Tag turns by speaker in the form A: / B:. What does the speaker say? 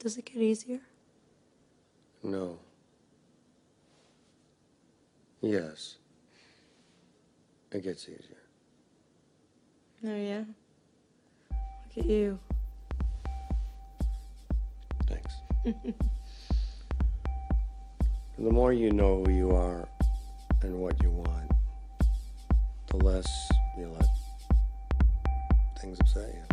A: Does it get easier?
B: No. Yes. It gets easier.
A: Oh, yeah? Look at you.
B: Thanks. the more you know who you are and what you want, the less you let things upset you.